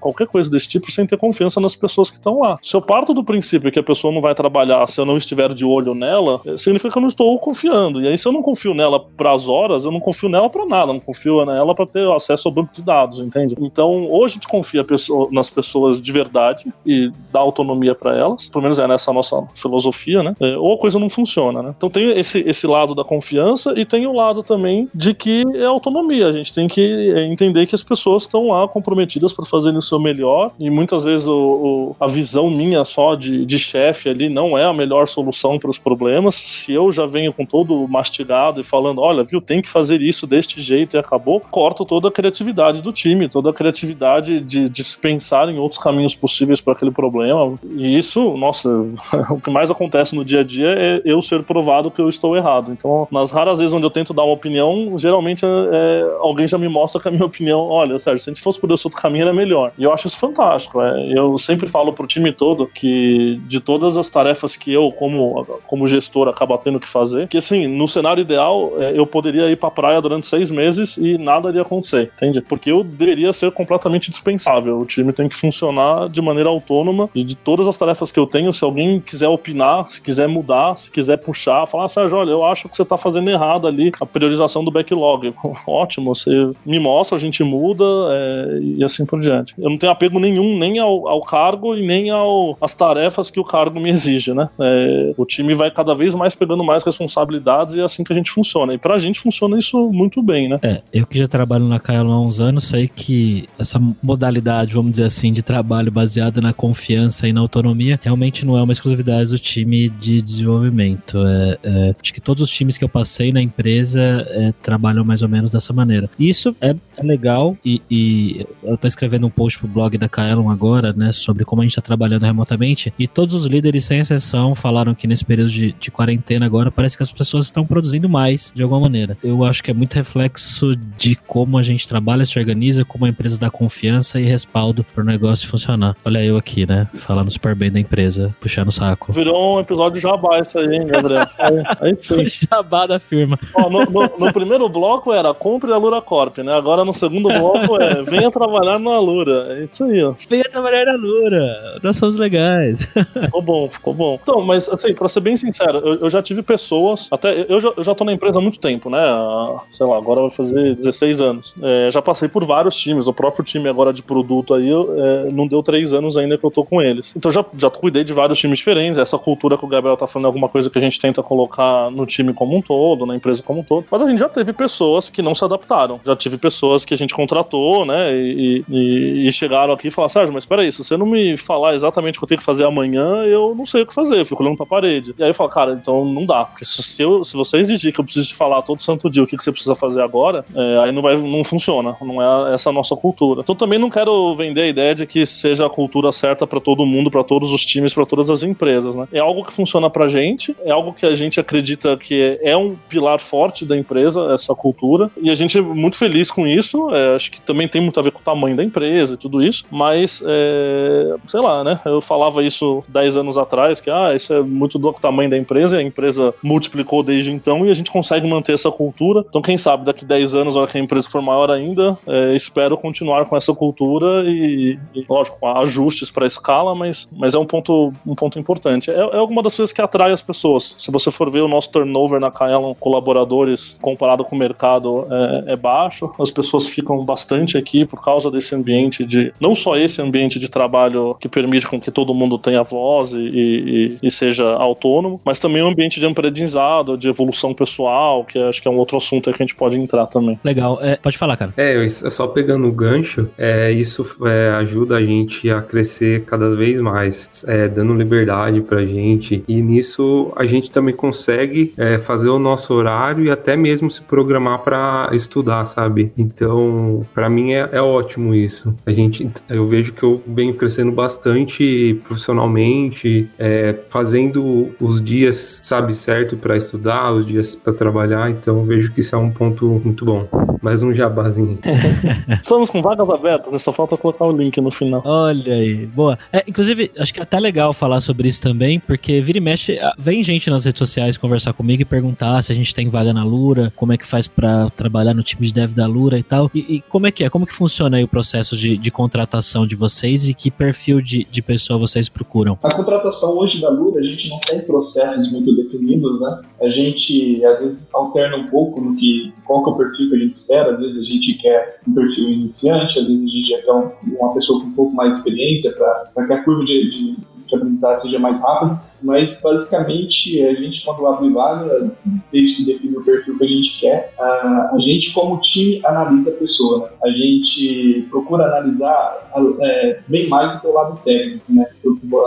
[SPEAKER 2] qualquer coisa desse tipo, sem ter confiança nas pessoas que estão lá. Se eu parto do princípio que a pessoa não vai trabalhar se eu não estiver de olho nela, é, significa que eu não estou confiando. E aí, se eu não confio nela para as horas, eu não confio nela para nada, não confio nela para ter acesso ao banco de dados, entende? Então, ou a gente confia nas pessoas de verdade e dá autonomia para elas, pelo menos é nessa nossa filosofia, né? É, ou a coisa não funciona, né? Então tem esse, esse lado da confiança e tem o lado também de que é autonomia. A gente tem que é, entender que as pessoas estão lá comprometidas para fazerem o seu melhor e muitas vezes o, o, a visão minha só de, de chefe ali não é a melhor solução para os problemas. Se eu já venho com todo mastigado e falando, olha, viu, tem que fazer isso deste jeito e acabou, corto toda a criatividade do time, toda a criatividade de, de se pensar em outros caminhos possíveis para aquele problema. E isso, nossa, [LAUGHS] o que mais acontece no dia a dia é eu ser provado que eu estou errado. Então, nas raras vezes onde eu tento dar uma opinião, geralmente é, é alguém já me mostra que a minha opinião, olha, Sérgio, se a gente fosse por esse outro caminho era melhor. E eu acho isso fantástico. É. Eu sempre falo pro time todo que de todas as tarefas que eu, como, como gestor, acabo tendo que fazer, que assim, no cenário ideal, é, eu poderia ir pra praia durante seis meses e nada iria acontecer, entende? Porque eu deveria ser completamente dispensável. O time tem que funcionar de maneira autônoma e de todas as tarefas que eu tenho, se alguém quiser opinar, se quiser mudar, se quiser puxar, falar, Sérgio, olha, eu acho que você tá fazendo errado ali a priorização do backlog. [LAUGHS] Ótimo, você me mostra, a gente muda é, e assim por diante. Eu não tenho apego nenhum nem ao, ao cargo e nem às tarefas que o cargo me exige, né? É, o time vai cada vez mais pegando mais responsabilidades e é assim que a gente funciona. E pra gente funciona isso muito bem, né?
[SPEAKER 1] É, eu que já trabalho na Kaelon há uns anos, sei que essa modalidade, vamos dizer assim, de trabalho baseada na confiança e na autonomia realmente não é uma exclusividade do time de desenvolvimento. É, é, acho que todos os times que eu passei na empresa é, trabalham mais ou menos dessa maneira. Isso é, é legal e, e, eu tô escrevendo um post pro blog da Kaelon agora, né, sobre como a gente tá trabalhando remotamente e todos os líderes, sem exceção, falaram que nesse período de, de quarentena agora parece que as pessoas estão produzindo mais de alguma maneira. Eu acho que é muito reflexo de como a gente trabalha, se organiza, como a empresa dá confiança e respaldo pro negócio funcionar. Olha eu aqui, né, falando super bem da empresa, puxando o saco.
[SPEAKER 2] Virou um episódio jabá isso aí, hein, Gabriel? [LAUGHS] aí, aí sim.
[SPEAKER 1] jabá da firma.
[SPEAKER 2] Ó, no, no, no, primeiro bloco era compre a Lura Corp, né? Agora no segundo bloco é venha trabalhar na Lura. É isso aí, ó.
[SPEAKER 1] Venha trabalhar na Lura. Nós somos legais.
[SPEAKER 2] Ficou bom, ficou bom. Então, mas assim, pra ser bem sincero, eu, eu já tive pessoas, até eu já, eu já tô na empresa há muito tempo, né? Sei lá, agora vai fazer 16 anos. É, já passei por vários times, o próprio time agora de produto aí, é, não deu três anos ainda que eu tô com eles. Então já, já cuidei de vários times diferentes, essa cultura que o Gabriel tá falando é alguma coisa que a gente tenta colocar no time como um todo, na empresa como um todo. Mas a gente já teve pessoas que não se adaptaram. Já tive pessoas que a gente contratou, né? E, e, e chegaram aqui e falaram, Sérgio, mas peraí, se você não me falar exatamente o que eu tenho que fazer amanhã, eu não sei o que fazer, eu fico olhando pra parede. E aí eu falo, cara, então não dá. Porque se, eu, se você exigir que eu preciso te falar todo santo dia o que, que você precisa fazer agora, é, aí não vai, não funciona. Não é essa nossa cultura. Então também não quero vender a ideia de que seja a cultura certa para todo mundo, para todos os times, para todas as empresas, né? É algo que funciona pra gente, é algo que a gente acredita que é um pilar forte da empresa, essa cultura, e a gente é muito feliz com isso. É, acho que também tem muito a ver com o tamanho da empresa e tudo isso, mas é, sei lá, né? Eu falava isso 10 anos atrás, que ah, isso é muito do tamanho da empresa, e a empresa multiplicou desde então e a gente consegue manter essa cultura. Então, quem sabe daqui 10 anos, na hora que a empresa for maior ainda, é, espero continuar com essa cultura e, e lógico, ajustes para a escala, mas, mas é um ponto, um ponto importante. É, é alguma das coisas que atrai as pessoas. Se você for ver o nosso turnover na Kaelon, colaboradores, comparado com o mercado, é, é baixo. As pessoas ficam bastante aqui por causa desse ambiente de. Não só esse ambiente de trabalho que permite com que todo mundo tenha voz e, e, e seja autônomo, mas também um ambiente de aprendizado, de evolução pessoal, que acho que é um outro assunto aí que a gente pode entrar também.
[SPEAKER 1] Legal. É, pode falar, cara.
[SPEAKER 3] É, só pegando o gancho, é, isso é, ajuda a gente a crescer cada vez mais, é, dando liberdade pra gente. E nisso a gente também consegue é, fazer o nosso horário e até mesmo se programar para estudar, sabe? Então, para mim mim é, é ótimo isso. A gente, eu vejo que eu venho crescendo bastante profissionalmente, é, fazendo os dias, sabe, certo para estudar, os dias para trabalhar. Então eu vejo que isso é um ponto muito bom. Mais um jabazinho. [LAUGHS]
[SPEAKER 2] Estamos com vagas abertas, né? só falta colocar o link no final.
[SPEAKER 1] Olha aí, boa. É, inclusive, acho que é até legal falar sobre isso também, porque vira e mexe, vem gente nas redes sociais conversar comigo e perguntar se a gente tem vaga na Lura, como é que faz para trabalhar no time de dev da Lura e tal. E, e, como é que é? Como que funciona aí o processo de, de contratação de vocês e que perfil de, de pessoa vocês procuram?
[SPEAKER 4] A contratação hoje da Lura, a gente não tem processos muito definidos, né? A gente, às vezes, alterna um pouco no que, qual que é o perfil que a gente espera. Às vezes a gente quer um perfil iniciante, às vezes a gente quer uma pessoa com um pouco mais de experiência para que a curva de, de de aprendizagem seja mais rápida, mas basicamente a gente quando abre vaga, desde que define o perfil que a gente quer, a, a gente como time analisa a pessoa, né? a gente procura analisar é, bem mais do que o lado técnico, né?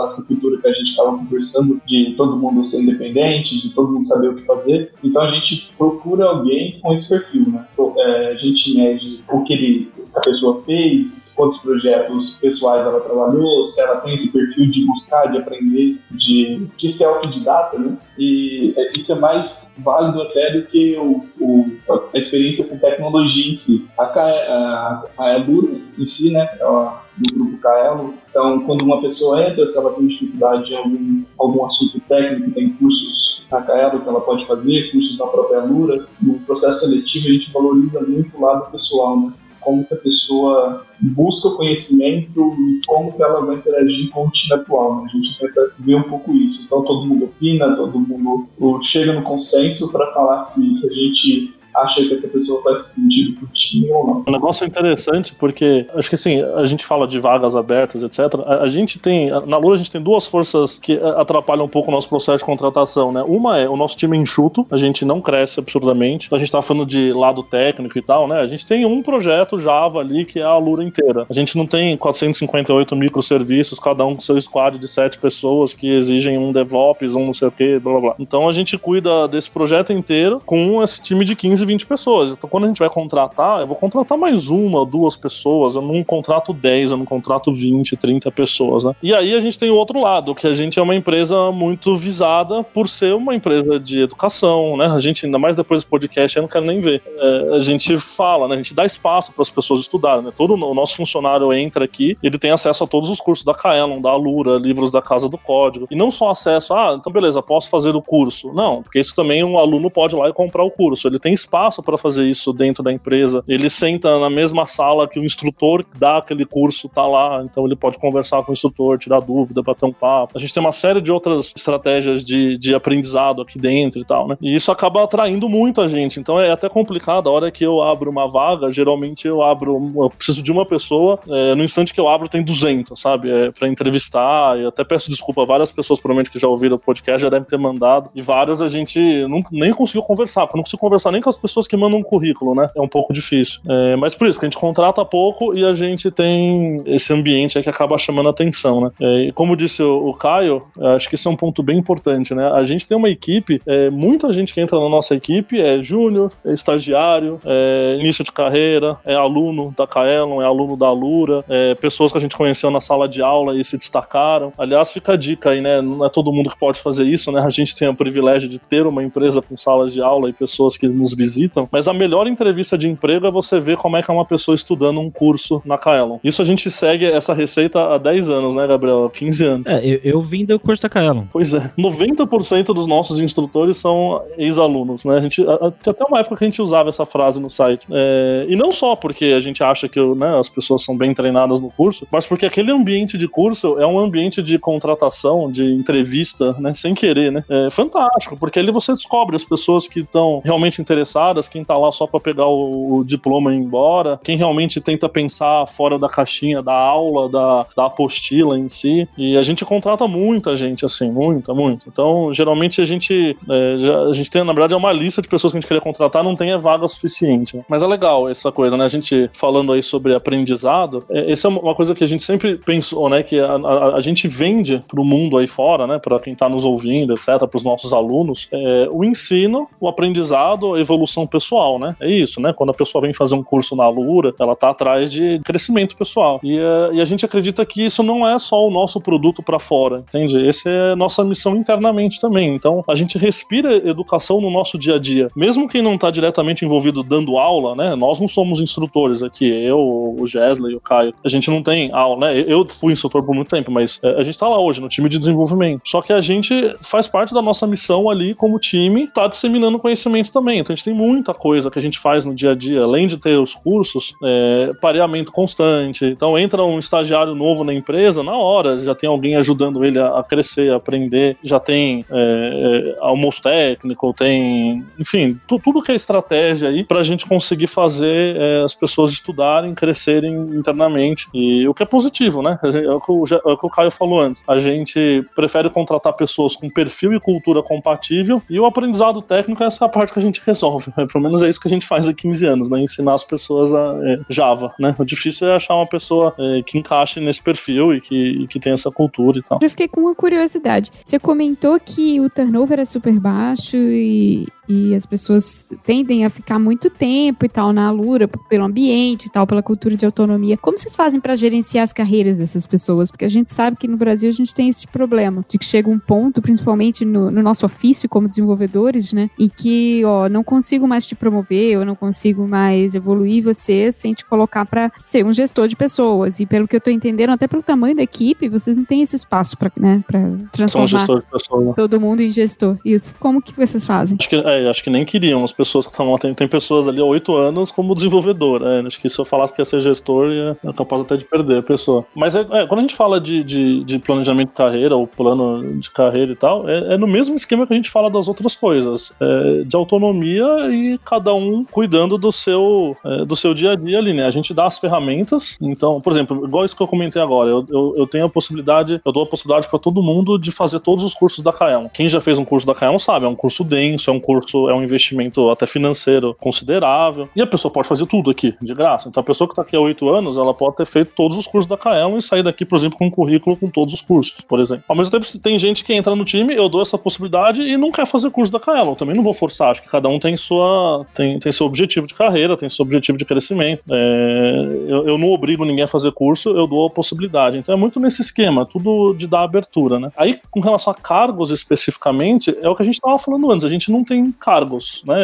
[SPEAKER 4] essa cultura que a gente estava conversando de todo mundo ser independente, de todo mundo saber o que fazer, então a gente procura alguém com esse perfil, né? É, a gente mede o que ele, a pessoa fez, quantos projetos pessoais ela trabalhou, se ela tem esse perfil de buscar, de aprender, de, de ser autodidata, né? E é, isso é mais válido até do que o, o a experiência com tecnologia em si. A, a, a Edura em si, né, ela, do grupo Kaelo, então quando uma pessoa entra, se ela tem dificuldade em algum, algum assunto técnico, tem cursos na Kaelo que ela pode fazer, cursos na própria Lura, no processo seletivo a gente valoriza muito o lado pessoal, né? Como que a pessoa busca o conhecimento e como que ela vai interagir com o time atual. Né? A gente tenta ver um pouco isso. Então todo mundo opina, todo mundo chega no consenso para falar se, se a gente acha que essa pessoa faz sentido pro time ou não.
[SPEAKER 2] Um negócio interessante porque acho que assim, a gente fala de vagas abertas, etc. A, a gente tem, na Lua a gente tem duas forças que atrapalham um pouco o nosso processo de contratação, né? Uma é o nosso time enxuto, a gente não cresce absurdamente. Então a gente tá falando de lado técnico e tal, né? A gente tem um projeto Java ali que é a Lura inteira. A gente não tem 458 microserviços, cada um com seu squad de sete pessoas que exigem um DevOps, um não sei o que, blá blá blá. Então a gente cuida desse projeto inteiro com esse time de 15 15, 20 pessoas. Então, quando a gente vai contratar, eu vou contratar mais uma, duas pessoas. Eu não contrato 10, eu não contrato 20, 30 pessoas, né? E aí a gente tem o outro lado, que a gente é uma empresa muito visada por ser uma empresa de educação, né? A gente, ainda mais depois do podcast, eu não quero nem ver. É, a gente fala, né? A gente dá espaço para as pessoas estudarem, né? Todo o nosso funcionário entra aqui, ele tem acesso a todos os cursos da Kaelon, da Alura, livros da Casa do Código. E não só acesso, ah, então beleza, posso fazer o curso. Não, porque isso também um aluno pode ir lá e comprar o curso. Ele tem espaço espaço para fazer isso dentro da empresa. Ele senta na mesma sala que o instrutor que dá aquele curso tá lá, então ele pode conversar com o instrutor, tirar dúvida, bater um papo. A gente tem uma série de outras estratégias de, de aprendizado aqui dentro e tal, né? E isso acaba atraindo muita gente. Então é até complicado. A hora que eu abro uma vaga, geralmente eu abro, eu preciso de uma pessoa. É, no instante que eu abro, tem 200, sabe? É, para entrevistar. E até peço desculpa a várias pessoas, provavelmente, que já ouviram o podcast, já devem ter mandado. E várias a gente não, nem conseguiu conversar, porque eu não consigo conversar nem com as pessoas que mandam um currículo, né? É um pouco difícil. É, mas por isso, porque a gente contrata pouco e a gente tem esse ambiente que acaba chamando atenção, né? É, e como disse o, o, Caio, acho que isso é um ponto bem importante, né? A gente tem uma equipe, é, muita gente que entra na nossa equipe é júnior, é estagiário, é início de carreira, é aluno da Kaelon, é aluno da Alura, é pessoas que a gente conheceu na sala de aula e se destacaram. Aliás, fica a dica aí, né? Não é todo mundo que pode fazer isso, né? A gente tem o privilégio de ter uma empresa com salas de aula e pessoas que nos visitam, mas a melhor entrevista de emprego é você ver como é que é uma pessoa estudando um curso na Kaelon. Isso a gente segue essa receita há 10 anos, né, Gabriel? 15 anos.
[SPEAKER 1] É, eu, eu vim do curso da Kaelon.
[SPEAKER 2] Pois é. 90% dos nossos instrutores são ex-alunos, né? A gente, a, até uma época que a gente usava essa frase no site. É, e não só porque a gente acha que né, as pessoas são bem treinadas no curso, mas porque aquele ambiente de curso é um ambiente de contratação, de entrevista, né? Sem querer, né? É fantástico, porque ali você descobre as pessoas que estão realmente interessadas, quem tá lá só para pegar o, o, diploma e ir embora, quem realmente tenta pensar fora da caixinha da aula, da, da apostila em si. E a gente contrata muita gente, assim, muita, muito. Então, geralmente a gente, é, já, a gente tem, na verdade, é uma lista de pessoas que a gente queria contratar, não tem vaga suficiente. Né? Mas é legal essa coisa, né? A gente falando aí sobre aprendizado, é, essa é uma coisa que a gente sempre pensou, né? Que a, a, a gente vende para o mundo aí fora, né? Para quem está nos ouvindo, etc., para os nossos alunos, é, o ensino, o aprendizado, a evolução evolução pessoal, né? É isso, né? Quando a pessoa vem fazer um curso na Lura, ela tá atrás de crescimento pessoal. E, uh, e a gente acredita que isso não é só o nosso produto para fora, entende? Essa é a nossa missão internamente também. Então, a gente respira educação no nosso dia a dia. Mesmo quem não tá diretamente envolvido dando aula, né? Nós não somos instrutores aqui, eu, o Gesley, o Caio. A gente não tem aula, né? Eu fui instrutor por muito tempo, mas é, a gente tá lá hoje no time de desenvolvimento. Só que a gente faz parte da nossa missão ali como time, tá disseminando conhecimento também. Então a gente tem muita coisa que a gente faz no dia a dia, além de ter os cursos, é, pareamento constante. Então entra um estagiário novo na empresa, na hora já tem alguém ajudando ele a, crescer, a aprender, já tem é, é, almoço técnico, tem, enfim, tu, tudo que é estratégia aí para a gente conseguir fazer é, as pessoas estudarem, crescerem internamente. E o que é positivo, né? É o que o, é o que o Caio falou antes. A gente prefere contratar pessoas com perfil e cultura compatível e o aprendizado técnico é essa parte que a gente resolve. [LAUGHS] Pelo menos é isso que a gente faz há 15 anos, né? Ensinar as pessoas a é, Java, né? O difícil é achar uma pessoa é, que encaixe nesse perfil e que, e que tenha essa cultura e tal.
[SPEAKER 5] Eu fiquei com uma curiosidade. Você comentou que o turnover é super baixo e, e as pessoas tendem a ficar muito tempo e tal na Alura, pelo ambiente e tal, pela cultura de autonomia. Como vocês fazem para gerenciar as carreiras dessas pessoas? Porque a gente sabe que no Brasil a gente tem esse problema de que chega um ponto, principalmente no, no nosso ofício como desenvolvedores, né, em que, ó, não consigo mais te promover, eu não consigo mais evoluir você sem te colocar para ser um gestor de pessoas. E pelo que eu tô entendendo, até pelo tamanho da equipe, vocês não têm esse espaço para, né, para transformar pessoas, né? todo mundo em gestor. Isso. Como que vocês fazem?
[SPEAKER 2] Acho que é, é, acho que nem queriam as pessoas que estavam tem, tem pessoas ali há oito anos como desenvolvedor. É, acho que se eu falasse que ia ser gestor, ia, ia capaz até de perder a pessoa. Mas é, é, quando a gente fala de, de, de, planejamento de carreira, ou plano de carreira e tal, é, é no mesmo esquema que a gente fala das outras coisas. É, de autonomia e cada um cuidando do seu, é, do seu dia a dia ali, né? A gente dá as ferramentas. Então, por exemplo, igual isso que eu comentei agora, eu, eu, eu tenho a possibilidade, eu dou a possibilidade para todo mundo de fazer todos os cursos da Kaelon. Quem já fez um curso da Kaelon sabe, é um curso denso, é um curso é um investimento até financeiro considerável. E a pessoa pode fazer tudo aqui, de graça. Então a pessoa que está aqui há oito anos, ela pode ter feito todos os cursos da Kaelon e sair daqui, por exemplo, com um currículo com todos os cursos, por exemplo. Ao mesmo tempo, tem gente que entra no time, eu dou essa possibilidade e não quer fazer curso da Kaelon. Também não vou forçar, acho que cada um tem sua tem, tem seu objetivo de carreira, tem seu objetivo de crescimento. É, eu, eu não obrigo ninguém a fazer curso, eu dou a possibilidade. Então é muito nesse esquema, tudo de dar abertura, né? Aí, com relação a cargos especificamente, é o que a gente estava falando antes, a gente não tem cargos, né?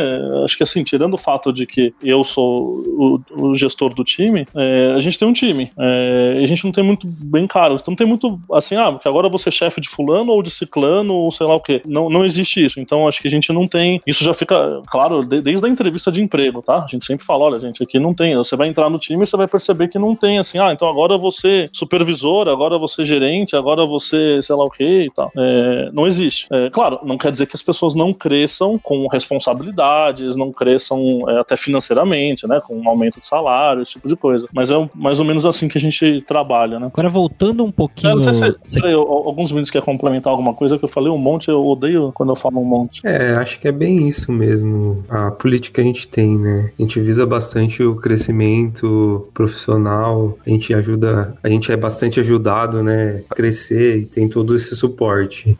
[SPEAKER 2] Acho que assim, tirando o fato de que eu sou o, o gestor do time, é, a gente tem um time. É, a gente não tem muito bem cargos. Então não tem muito assim, ah, porque agora você é chefe de fulano ou de ciclano ou sei lá o quê. Não, não existe isso. Então acho que a gente não tem. Isso já fica claro de, desde a entrevista de emprego, tá? A gente sempre fala, olha, gente, aqui não tem. Você vai entrar no time e você vai perceber que não tem assim, ah, então agora você supervisor, agora você gerente, agora você sei lá o quê e tal. É, não existe. É, claro, não quer dizer que as pessoas não cresçam com responsabilidades, não cresçam é, até financeiramente, né? Com um aumento de salário, esse tipo de coisa. Mas é mais ou menos assim que a gente trabalha, né?
[SPEAKER 1] Agora voltando um pouquinho. É, não sei
[SPEAKER 2] se, alguns meninos querem complementar alguma coisa que eu falei um monte, eu odeio quando eu falo um monte.
[SPEAKER 3] É, acho que é bem isso mesmo. A política que a gente tem, né? A gente visa bastante o crescimento profissional, a gente ajuda, a gente é bastante ajudado, né? A crescer e tem todo esse suporte.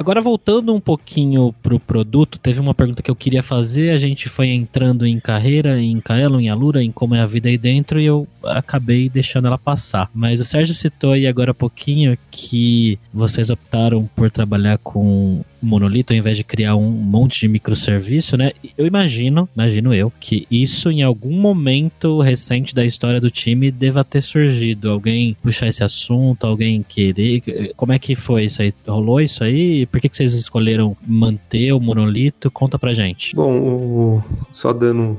[SPEAKER 1] Agora, voltando um pouquinho pro produto, teve uma pergunta que eu queria fazer. A gente foi entrando em carreira, em Kaelon, em Alura, em como é a vida aí dentro, e eu acabei deixando ela passar. Mas o Sérgio citou aí agora há pouquinho que vocês optaram por trabalhar com monolito ao invés de criar um monte de microserviço, né? Eu imagino, imagino eu, que isso em algum momento recente da história do time deva ter surgido. Alguém puxar esse assunto, alguém querer. Como é que foi isso aí? Rolou isso aí? Por que, que vocês escolheram manter o monolito? Conta pra gente.
[SPEAKER 3] Bom, o... só dando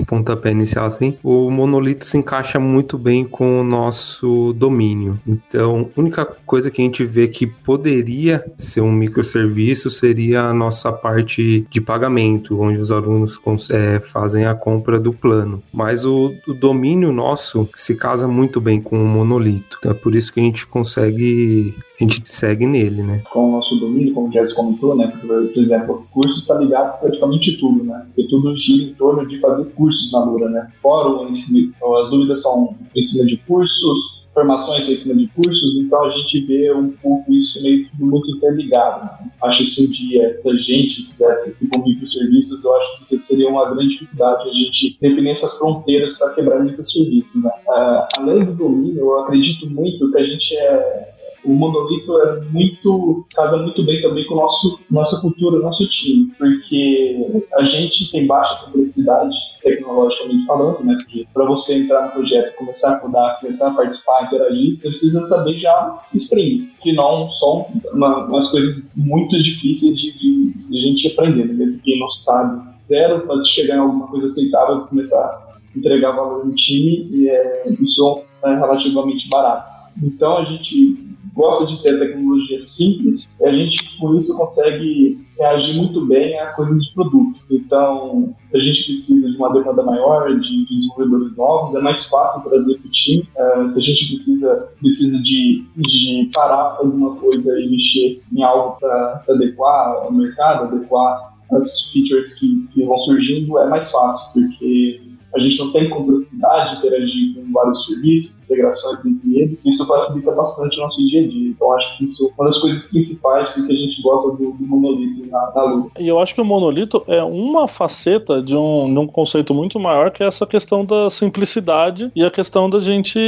[SPEAKER 3] um pontapé inicial assim, o monolito se encaixa muito bem com o nosso domínio. Então, a única coisa que a gente vê que poderia ser um microserviço serviço seria a nossa parte de pagamento, onde os alunos é, fazem a compra do plano. Mas o, o, domínio nosso se casa muito bem com o monolito. Então é por isso que a gente consegue, a gente segue nele, né?
[SPEAKER 4] Com o nosso domínio, como o Jess comentou, né? Por exemplo, curso está ligado praticamente tudo, né? Porque tudo gira em torno de fazer cursos na Lura, né? Fora o ensino, as dúvidas são ensino de cursos, formações em cima de cursos, então a gente vê um pouco isso meio que muito interligado. Né? Acho que se um dia a gente tivesse que conviver os serviços, eu acho que seria uma grande dificuldade a gente definir essas fronteiras para quebrar muitos serviços. Né? Uh, além do domínio, eu acredito muito que a gente é o monolito é muito casa muito bem também com nosso nossa cultura, nosso time, porque a gente tem baixa complexidade tecnologicamente falando, né? Porque para você entrar no projeto, começar a codar, começar a participar, interagir, você precisa saber já Spring, que não são uma, umas coisas muito difíceis de, de, de gente aprender, né? quem não sabe zero, pode chegar em alguma coisa aceitável começar a entregar valor no time, e é, isso é relativamente barato. Então a gente gosta de ter tecnologia simples e a gente, com isso, consegue reagir muito bem a coisas de produto. Então, a gente precisa de uma demanda maior de, de desenvolvedores novos, é mais fácil trazer para o time. Uh, se a gente precisa, precisa de, de parar alguma coisa e mexer em algo para se adequar ao mercado, adequar as features que, que vão surgindo, é mais fácil, porque a gente não tem complexidade de interagir com vários serviços, integrações eles, isso facilita bastante o nosso dia a dia. Então, acho que isso é uma das coisas principais que a gente gosta do, do monolito na, na Lua.
[SPEAKER 2] E eu acho que o monolito é uma faceta de um, de um conceito muito maior, que é essa questão da simplicidade e a questão da gente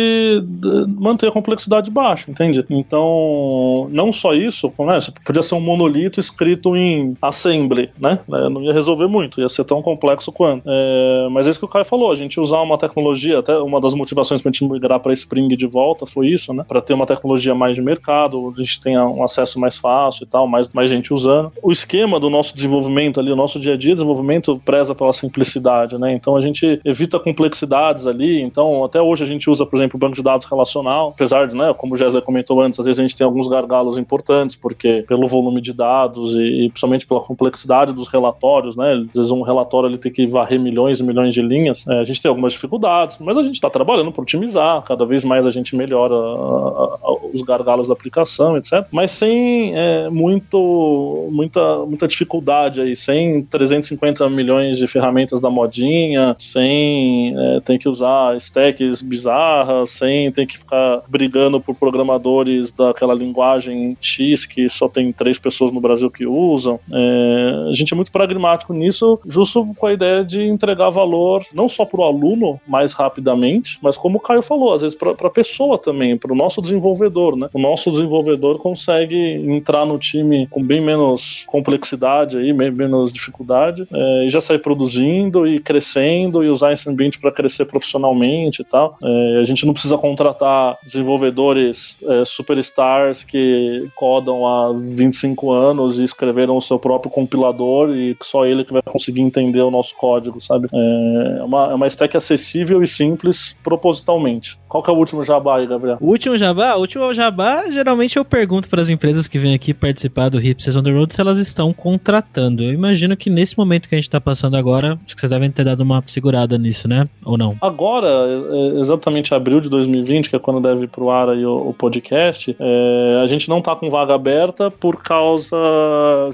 [SPEAKER 2] manter a complexidade baixa, entende? Então, não só isso, né? Podia ser um monolito escrito em assembly, né? É, não ia resolver muito, ia ser tão complexo quanto. É, mas é isso que o Caio falou, a gente usar uma tecnologia, até uma das motivações para gente migrar para Spring de volta foi isso, né? Para ter uma tecnologia mais de mercado, a gente tenha um acesso mais fácil e tal, mais, mais gente usando. O esquema do nosso desenvolvimento ali, o nosso dia a dia de desenvolvimento preza pela simplicidade, né? Então a gente evita complexidades ali. Então até hoje a gente usa, por exemplo, o banco de dados relacional, apesar de, né, como o Jéssica comentou antes, às vezes a gente tem alguns gargalos importantes, porque pelo volume de dados e, e principalmente pela complexidade dos relatórios, né? Às vezes um relatório ele tem que varrer milhões e milhões de linhas. É, a gente tem algumas dificuldades, mas a gente está trabalhando para otimizar, cada vez mais a gente melhora a, a, os gargalos da aplicação, etc. Mas sem é, muito, muita, muita dificuldade aí, sem 350 milhões de ferramentas da modinha, sem é, ter que usar stacks bizarras, sem ter que ficar brigando por programadores daquela linguagem X que só tem três pessoas no Brasil que usam. É, a gente é muito pragmático nisso, justo com a ideia de entregar valor não só para o aluno mais rapidamente, mas como o Caio falou, às vezes para a pessoa também, para o nosso desenvolvedor, né? O nosso desenvolvedor consegue entrar no time com bem menos complexidade aí, bem menos dificuldade, é, e já sair produzindo e crescendo e usar esse ambiente para crescer profissionalmente e tal. É, a gente não precisa contratar desenvolvedores é, superstars que codam há 25 anos e escreveram o seu próprio compilador e só ele que vai conseguir entender o nosso código, sabe? É uma, é uma stack acessível e simples propositalmente. Qual que é o último jabá aí, Gabriel?
[SPEAKER 1] O último jabá? O último jabá, geralmente eu pergunto para as empresas que vêm aqui participar do Hipsters on the Road se elas estão contratando. Eu imagino que nesse momento que a gente está passando agora, acho que vocês devem ter dado uma segurada nisso, né? Ou não?
[SPEAKER 2] Agora, é, é exatamente abril de 2020, que é quando deve ir pro ar aí o, o podcast, é, a gente não tá com vaga aberta por causa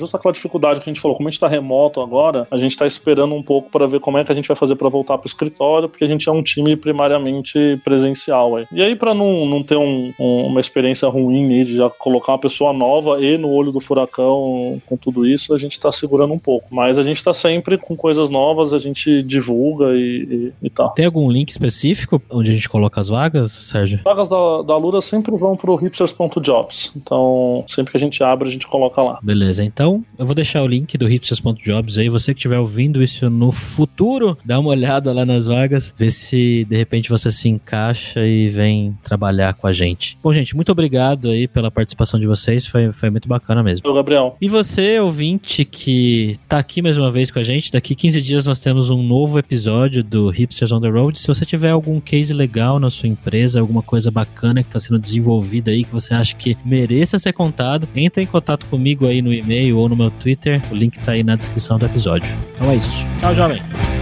[SPEAKER 2] justo aquela dificuldade que a gente falou. Como a gente tá remoto agora, a gente tá esperando um pouco para ver como é que a gente vai fazer para voltar pro escritório, porque a gente é um time primariamente presencial Aí. E aí, para não, não ter um, um, uma experiência ruim de já colocar uma pessoa nova e no olho do furacão com tudo isso, a gente tá segurando um pouco. Mas a gente tá sempre com coisas novas, a gente divulga e, e, e tal.
[SPEAKER 1] Tem algum link específico onde a gente coloca as vagas, Sérgio?
[SPEAKER 2] As vagas da, da Lura sempre vão pro hipsters.jobs. Então, sempre que a gente abre, a gente coloca lá.
[SPEAKER 1] Beleza, então eu vou deixar o link do hipsters.jobs aí. Você que estiver ouvindo isso no futuro, dá uma [LAUGHS] olhada lá nas vagas, vê se de repente você se encaixa e vem trabalhar com a gente. Bom, gente, muito obrigado aí pela participação de vocês, foi, foi muito bacana mesmo.
[SPEAKER 2] Ô, Gabriel.
[SPEAKER 1] E você, ouvinte, que tá aqui mais uma vez com a gente, daqui 15 dias nós temos um novo episódio do Hipsters on the Road. Se você tiver algum case legal na sua empresa, alguma coisa bacana que está sendo desenvolvida aí, que você acha que mereça ser contado, entre em contato comigo aí no e-mail ou no meu Twitter. O link tá aí na descrição do episódio. Então é isso. Tchau, jovem.